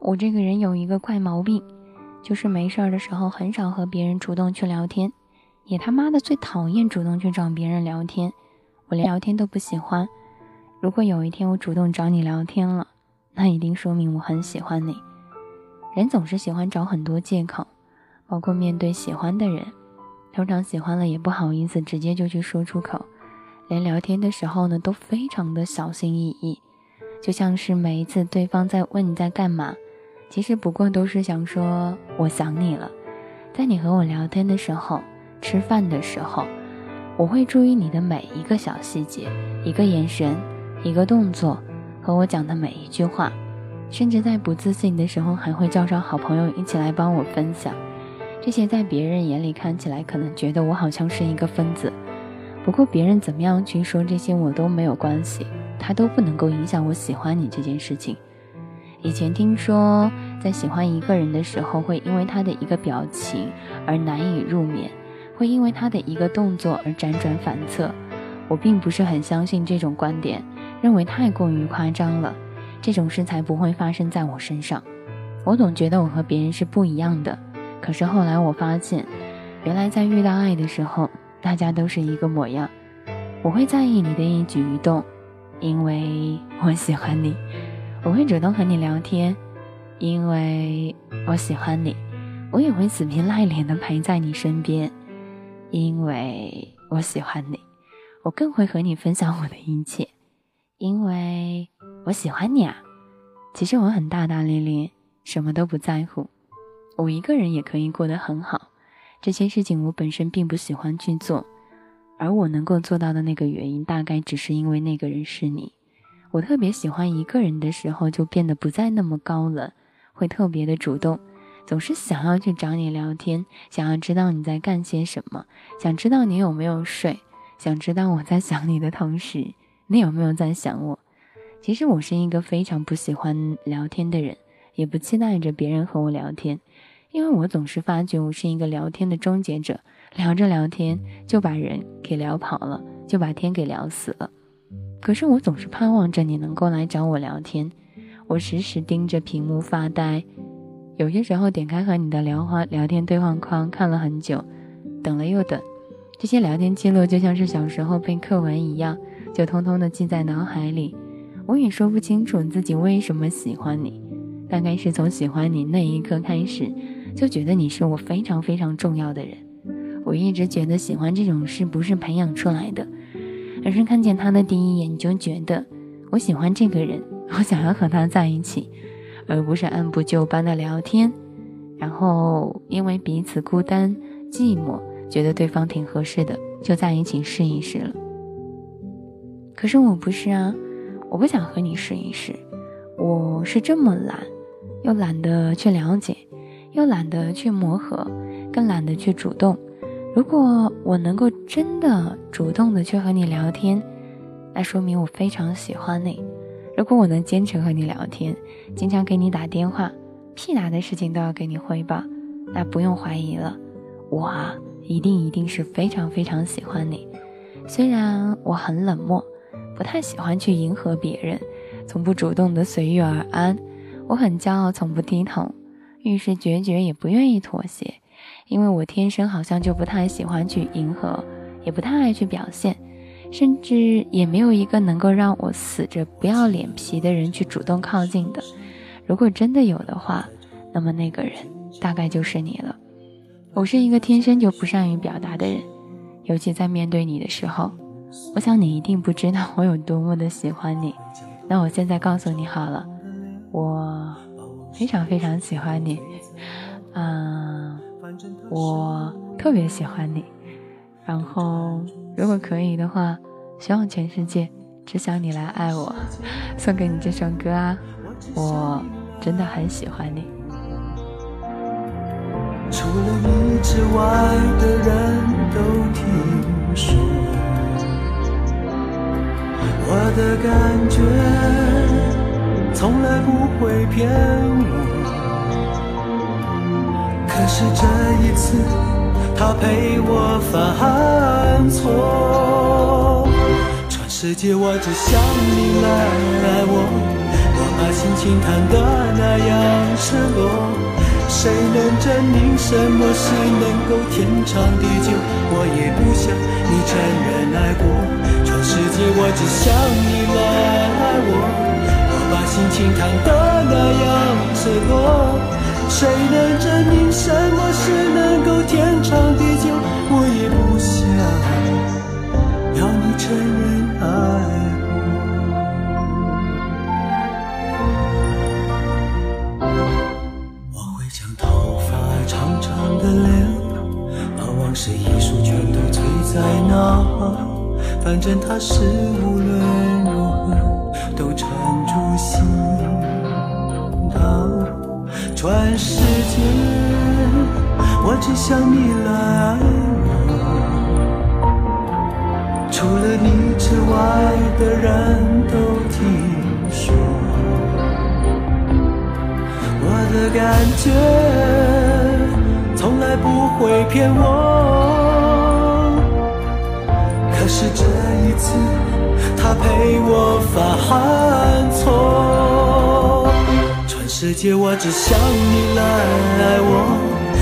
我这个人有一个怪毛病，就是没事儿的时候很少和别人主动去聊天，也他妈的最讨厌主动去找别人聊天，我连聊天都不喜欢。如果有一天我主动找你聊天了，那一定说明我很喜欢你。人总是喜欢找很多借口，包括面对喜欢的人，通常喜欢了也不好意思直接就去说出口，连聊天的时候呢都非常的小心翼翼，就像是每一次对方在问你在干嘛。其实不过都是想说我想你了，在你和我聊天的时候，吃饭的时候，我会注意你的每一个小细节，一个眼神，一个动作，和我讲的每一句话，甚至在不自信的时候，还会叫上好朋友一起来帮我分享。这些在别人眼里看起来可能觉得我好像是一个疯子，不过别人怎么样去说这些我都没有关系，他都不能够影响我喜欢你这件事情。以前听说，在喜欢一个人的时候，会因为他的一个表情而难以入眠，会因为他的一个动作而辗转反侧。我并不是很相信这种观点，认为太过于夸张了。这种事才不会发生在我身上。我总觉得我和别人是不一样的，可是后来我发现，原来在遇到爱的时候，大家都是一个模样。我会在意你的一举一动，因为我喜欢你。我会主动和你聊天，因为我喜欢你；我也会死皮赖脸的陪在你身边，因为我喜欢你；我更会和你分享我的一切，因为我喜欢你啊！其实我很大大咧咧，什么都不在乎，我一个人也可以过得很好。这些事情我本身并不喜欢去做，而我能够做到的那个原因，大概只是因为那个人是你。我特别喜欢一个人的时候，就变得不再那么高冷，会特别的主动，总是想要去找你聊天，想要知道你在干些什么，想知道你有没有睡，想知道我在想你的同时，你有没有在想我。其实我是一个非常不喜欢聊天的人，也不期待着别人和我聊天，因为我总是发觉我是一个聊天的终结者，聊着聊天就把人给聊跑了，就把天给聊死了。可是我总是盼望着你能够来找我聊天，我时时盯着屏幕发呆，有些时候点开和你的聊话聊天对话框看了很久，等了又等，这些聊天记录就像是小时候背课文一样，就通通的记在脑海里。我也说不清楚自己为什么喜欢你，大概是从喜欢你那一刻开始，就觉得你是我非常非常重要的人。我一直觉得喜欢这种事不是培养出来的。而是看见他的第一眼，你就觉得我喜欢这个人，我想要和他在一起，而不是按部就班的聊天，然后因为彼此孤单寂寞，觉得对方挺合适的，就在一起试一试了。可是我不是啊，我不想和你试一试，我是这么懒，又懒得去了解，又懒得去磨合，更懒得去主动。如果我能够真的主动的去和你聊天，那说明我非常喜欢你。如果我能坚持和你聊天，经常给你打电话，屁大的事情都要给你汇报，那不用怀疑了，我啊一定一定是非常非常喜欢你。虽然我很冷漠，不太喜欢去迎合别人，从不主动的随遇而安，我很骄傲，从不低头，遇事决绝也不愿意妥协。因为我天生好像就不太喜欢去迎合，也不太爱去表现，甚至也没有一个能够让我死着不要脸皮的人去主动靠近的。如果真的有的话，那么那个人大概就是你了。我是一个天生就不善于表达的人，尤其在面对你的时候，我想你一定不知道我有多么的喜欢你。那我现在告诉你好了，我非常非常喜欢你，嗯。我特别喜欢你，然后如果可以的话，希望全世界只想你来爱我。送给你这首歌啊，我真的很喜欢你。除了你之外的人都听说，我的感觉从来不会骗。可是这一次，他陪我犯错。全世界我只想你来爱我，我把心情弹得那样赤裸？谁能证明什么是能够天长地久？我也不想你承认爱过，全世界我只想你来爱我。我把心情弹得那样赤裸，谁能证明什么是能够天长地久？我也不想要你承认爱。是一束，全都醉在那。反正它是无论如何都缠住心的。全世界，我只想你来爱我。除了你之外的人都听说，我的感觉从来不会骗我。可是这一次，他陪我犯错。全世界我只想你来爱我，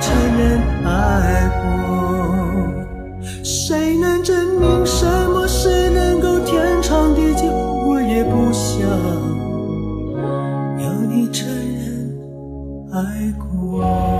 承认爱过。谁能证明什么是能够天长地久？我也不想要你承认爱过。